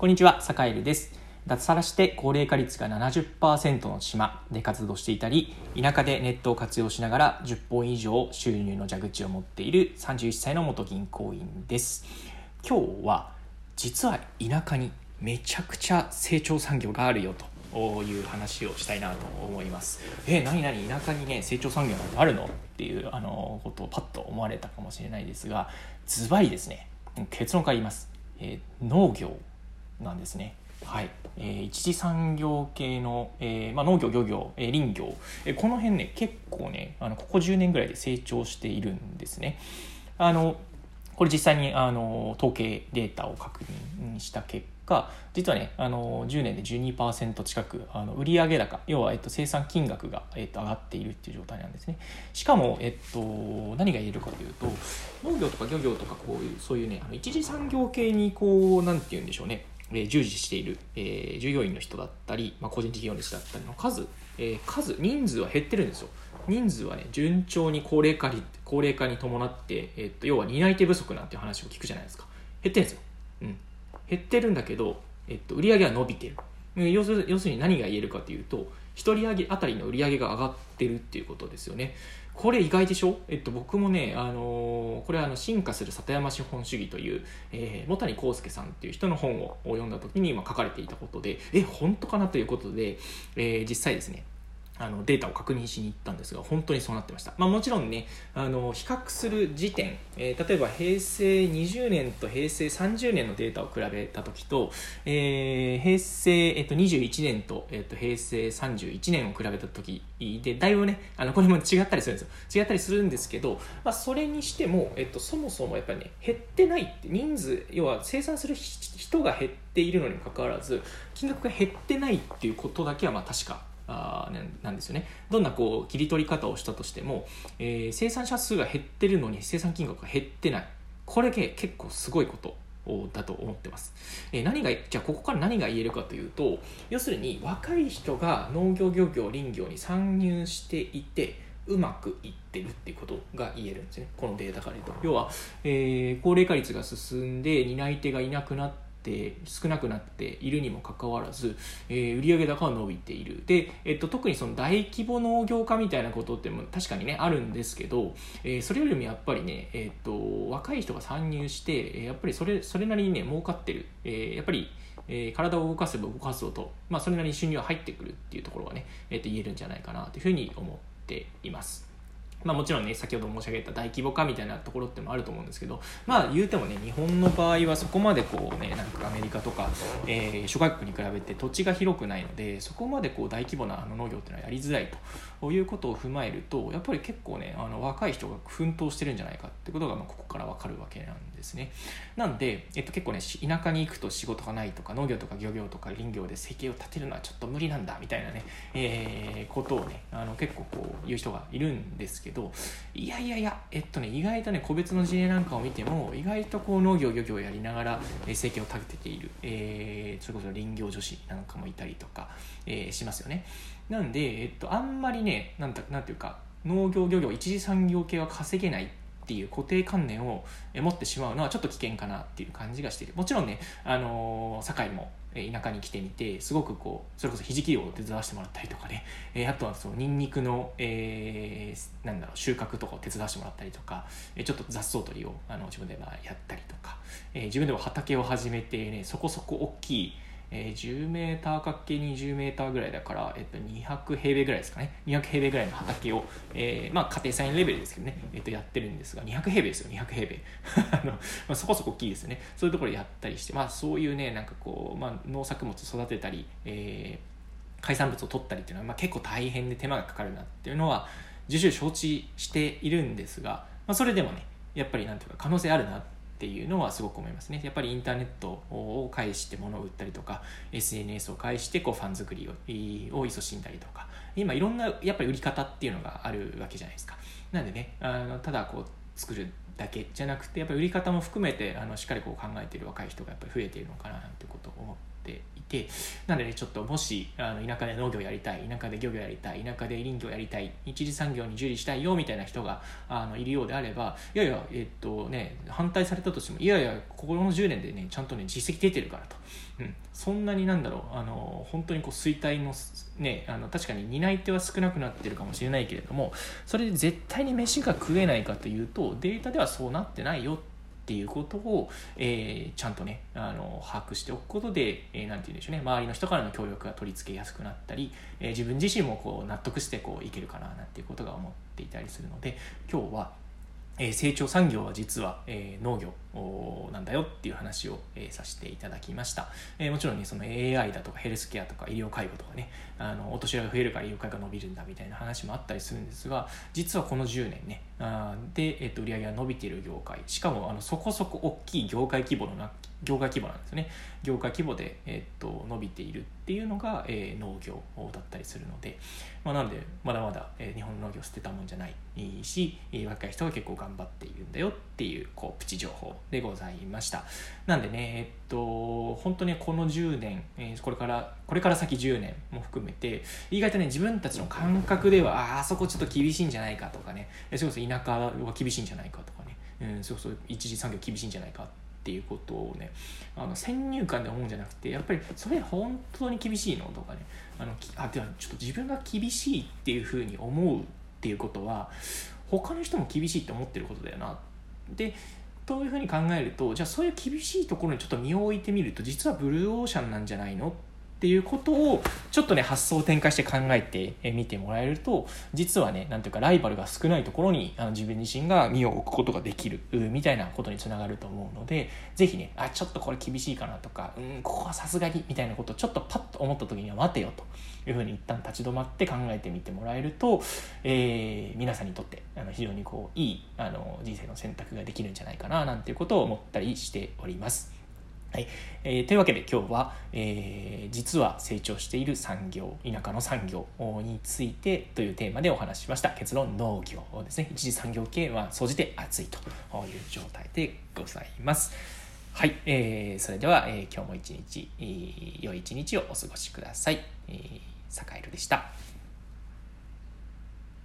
こんにちは、坂井です。脱サラして高齢化率が70%の島で活動していたり、田舎でネットを活用しながら10本以上収入の蛇口を持っている31歳の元銀行員です。今日は、実は田舎にめちゃくちゃ成長産業があるよという話をしたいなと思います。え、何々田舎にね、成長産業なんてあるの？っていうあのことをパッと思われたかもしれないですが、ズバリですね、結論から言います。えー農業なんですね。はい、えー一次産業系の、えーまあ、農業漁業、えー林業、えーこの辺ね結構ねあのここ10年ぐらいで成長しているんですね。あのこれ実際にあの統計データを確認した結果実はねあの10年で12%近くあの売上高要は、えっと、生産金額が、えっと、上がっているっていう状態なんですねしかも、えっと、何が言えるかというと農業とか漁業とかこういうそういうねあの一次産業系にこうなんて言うんでしょうねえ従事している、え従業員の人だったり、まあ、個人事業主だったりの数、え数人数は減ってるんですよ。人数はね順調に高齢化に高齢化に伴って、えっと要は担い手不足なんていう話を聞くじゃないですか。減ってるんですよ、うん、減ってるんだけど、えっと、売り上げは伸びてる。要する要するに何が言えるかというと1人上げあたりの売り上げが上がってるっていうことですよね。これ意外でしょ、えっと、僕もね、あのーこれはあの進化する里山資本主義という、えー、茂谷康介さんっていう人の本を読んだ時にま書かれていたことでえ本当かなということで、えー実際ですねあのデータを確認しに行ったんですが本当にそうなってました、まあ、もちろんねあの比較する時点、えー例えば平成20年と平成30年のデータを比べた時と、えー平成、えっと、21年と,、えっと平成31年を比べた時でだいぶねあのこれも違ったりするんですよ。違ったりするんですけど、まあ、それにしても、えっと、そもそもやっぱりね減ってないって人数要は生産する人が減っているのにもかかわらず金額が減ってないっていうことだけはまあ確かあなんですよね。どんなこう切り取り方をしたとしても、えー生産者数が減ってるのに生産金額が減ってない。これけ結構すごいことだと思ってます、え何がじゃあここから何が言えるかというと要するに若い人が農業漁業林業に参入していてうまくいってるっていうことが言えるんですね。このデータから言うと。要は、えー高齢化率が進んで担い手がいなくなって少なくなっているにもかかわらず、えー売上高は伸びているで、えっと、特にその大規模農業化みたいなことっても確かにねあるんですけど、えーそれよりもやっぱりね、えっと、若い人が参入してやっぱりそれそれなりにね儲かってる、えーやっぱりえー体を動かせば動かすと、まあ、それなりに収入が入ってくるっていうところがね、えーと言えるんじゃないかなというふうに思っています。まあ、もちろんね先ほど申し上げた大規模化みたいなところってもあると思うんですけどまあ言うてもね日本の場合はそこまでこうねなんかアメリカとか、えー諸外国に比べて土地が広くないのでそこまでこう大規模なあの農業っていうのはやりづらいということを踏まえるとやっぱり結構ねあの若い人が奮闘してるんじゃないかってことがまあここから分かるわけなんですね。なんで、えっと、結構ね田舎に行くと仕事がないとか農業とか漁業とか林業で生計を立てるのはちょっと無理なんだみたいなね、えーことをねあの結構こう言う人がいるんですけどいやいやいやえっとね意外とね個別の事例なんかを見ても意外とこう農業漁業をやりながら、生計を立てている、えーそれこそ林業女子なんかもいたりとか、えーしますよね。なんで、えっと、あんまりねなんだなんていうか農業漁業一次産業系は稼げないっていう固定観念をえ持ってしまうのはちょっと危険かなっていう感じがしている。もちろんね、あのー堺もえ田舎に来てみてすごくこうそれこそひじき漁を手伝わせてもらったりとかね、えーあとはそのニンニクの、えーなんだろう収穫とかを手伝わせてもらったりとか、えーちょっと雑草取りをあの自分でまあやったりとか、えー自分でも畑を始めてねそこそこ大きいえー10メーターかけ20メーターぐらいだから、えっと、200平米ぐらいですかね。200平米ぐらいの畑を、えーまあ、家庭菜園レベルですけどね、えっと、やってるんですが200平米ですよ。200平米。あの、まあ、そこそこ大きいですね。そういうところやったりして、まあ、そういうねなんかこう、まあ、農作物育てたり、えー海産物を取ったりっていうのは、まあ、結構大変で手間がかかるなっていうのは重々承知しているんですが、まあ、それでもねやっぱりなんていうか可能性あるなってていうのはすごく思いますね。やっぱりインターネットを介して物を売ったりとか SNS を介してこうファン作りをを勤しんだりとか今いろんなやっぱり売り方っていうのがあるわけじゃないですか。なんでねあのただこう作るだけじゃなくてやっぱり売り方も含めてあのしっかりこう考えている若い人がやっぱり増えているのかななんてことを思ってっていてなので、ね、ちょっともしあの田舎で農業やりたい田舎で漁業やりたい田舎で林業やりたい一次産業に従事したいよみたいな人があのいるようであればいやいや、えっとね、反対されたとしてもいやいやここの10年でねちゃんとね実績出てるからと、うん、そんなになんだろうあの本当にこう衰退のねあの確かに担い手は少なくなってるかもしれないけれどもそれで絶対に飯が食えないかというとデータではそうなってないよってっていうことを、えー、ちゃんとねあの把握しておくことで、えー、て言うんでしょうね。周りの人からの協力が取り付けやすくなったり、えー、自分自身もこう納得してこういけるかななんていうことが思っていたりするので今日はえ成長産業は実は、え農業なんだよっていう話を、えさせていただきました、えもちろんねその AI だとかヘルスケアとか医療介護とかねあのお年寄りが増えるから医療介護が伸びるんだみたいな話もあったりするんですが実はこの10年ねあで、えっと売り上げが伸びている業界。しかもあのそこそこ大きい業界規模のな業界規模なんですよね。業界規模で、えっと伸びているっていうのが、えー、農業だったりするので、まあ、なのでまだまだ、え、日本の農業捨てたもんじゃないし若い人が結構頑張っているんだよっていうこうプチ情報でございました。なんでねえっと本当にこの10年、え、これからこれから先10年も含めて意外とね自分たちの感覚ではああそこちょっと厳しいんじゃないかとかねそれこそ田舎は厳しいんじゃないかとかね、うん、それこそ一次産業厳しいんじゃないかっていうことをねあの先入観で思うんじゃなくてやっぱりそれ本当に厳しいのとかねあのあではちょっと自分が厳しいっていうふうに思うっていうことは他の人も厳しいって思ってることだよな。でというふうに考えるとじゃあそういう厳しいところにちょっと身を置いてみると実はブルーオーシャンなんじゃないの？っっていうことをちょっとね発想を展開して考えてみてもらえると実はねなんていうかライバルが少ないところにあの自分自身が身を置くことができるみたいなことにつながると思うので是非ねあちょっとこれ厳しいかなとかうんここはさすがにみたいなことをちょっとパッと思った時には待てよというふうに一旦立ち止まって考えてみてもらえると、えー、皆さんにとってあの非常にこういいあの人生の選択ができるんじゃないかななんていうことを思ったりしております。はい。えー、というわけで今日は、えー、実は成長している産業田舎の産業についてというテーマでお話ししました。結論農業ですね。一次産業系は総じて熱いという状態でございます。はい、えー、それでは、えー、今日も一日、えー、良い一日をお過ごしください、えー、サカエルでした。